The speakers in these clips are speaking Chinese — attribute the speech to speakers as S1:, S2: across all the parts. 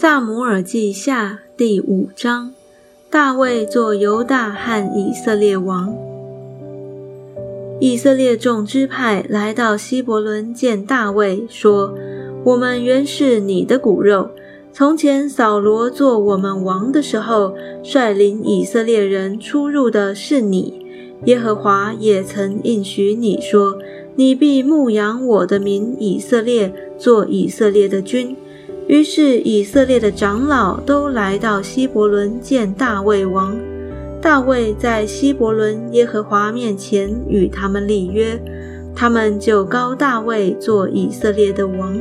S1: 萨姆尔记下第五章：大卫做犹大和以色列王。以色列众支派来到希伯伦见大卫，说：“我们原是你的骨肉。从前扫罗做我们王的时候，率领以色列人出入的是你。耶和华也曾应许你说：你必牧养我的民以色列，做以色列的君。”于是以色列的长老都来到希伯伦见大卫王。大卫在希伯伦耶和华面前与他们立约，他们就高大卫做以色列的王。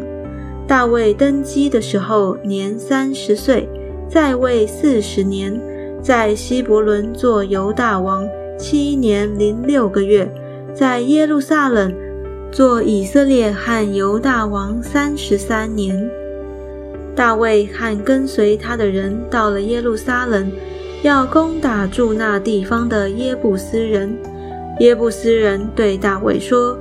S1: 大卫登基的时候年三十岁，在位四十年，在希伯伦做犹大王七年零六个月，在耶路撒冷做以色列和犹大王三十三年。大卫和跟随他的人到了耶路撒冷，要攻打住那地方的耶布斯人。耶布斯人对大卫说：“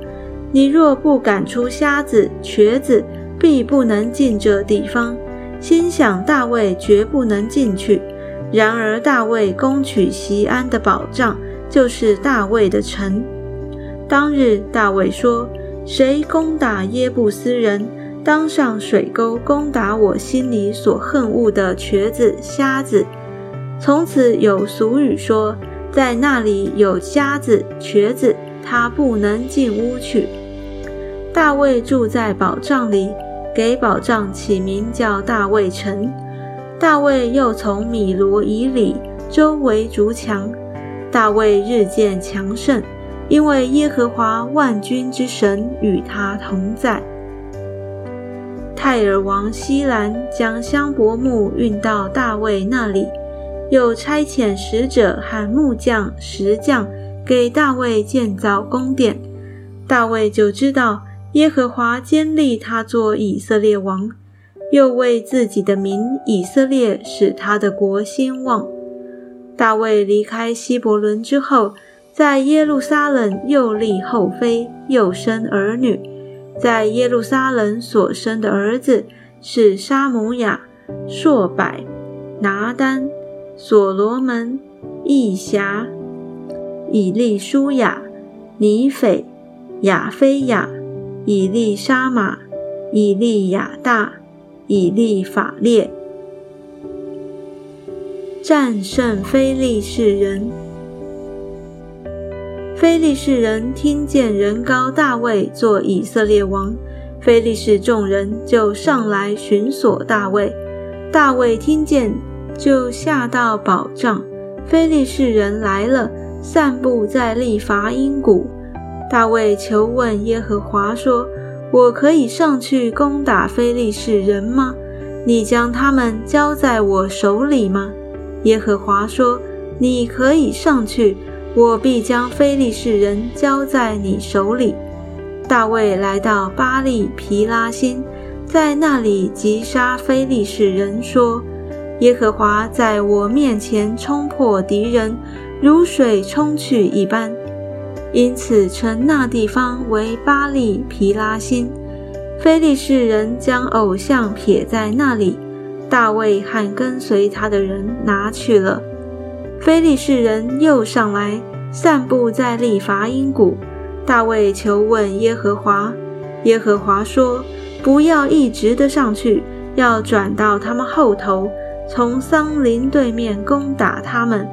S1: 你若不赶出瞎子、瘸子，必不能进这地方。”心想大卫绝不能进去。然而大卫攻取西安的保障，就是大卫的城。当日大卫说：“谁攻打耶布斯人？”当上水沟攻打我心里所恨恶的瘸子、瞎子。从此有俗语说，在那里有瞎子、瘸子，他不能进屋去。大卫住在宝藏里，给宝藏起名叫大卫城。大卫又从米罗以里周围筑墙。大卫日渐强盛，因为耶和华万军之神与他同在。泰尔王西兰将香柏木运到大卫那里，又差遣使者和木匠、石匠给大卫建造宫殿。大卫就知道耶和华坚立他做以色列王，又为自己的民以色列使他的国兴旺。大卫离开希伯伦之后，在耶路撒冷又立后妃，又生儿女。在耶路撒冷所生的儿子是沙姆雅、朔百、拿丹、所罗门、易侠、以利舒雅、尼斐、亚菲亚、以利沙玛、以利亚大、以利法列，战胜非利士人。非利士人听见人高大卫做以色列王，非利士众人就上来寻索大卫。大卫听见，就下到宝藏。非利士人来了，散布在利伐因谷。大卫求问耶和华说：“我可以上去攻打非利士人吗？你将他们交在我手里吗？”耶和华说：“你可以上去。”我必将非利士人交在你手里。大卫来到巴利皮拉辛，在那里击杀非利士人，说：“耶和华在我面前冲破敌人，如水冲去一般。”因此称那地方为巴利皮拉辛。非利士人将偶像撇在那里，大卫和跟随他的人拿去了。非利士人又上来，散布在利伐因谷。大卫求问耶和华，耶和华说：“不要一直的上去，要转到他们后头，从桑林对面攻打他们。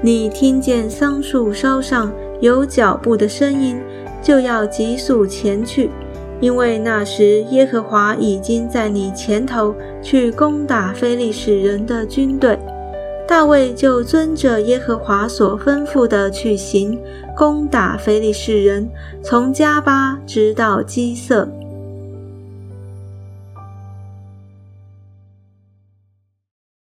S1: 你听见桑树梢上有脚步的声音，就要急速前去，因为那时耶和华已经在你前头去攻打非利士人的军队。”大卫就遵着耶和华所吩咐的去行，攻打非利士人，从加巴直到基色。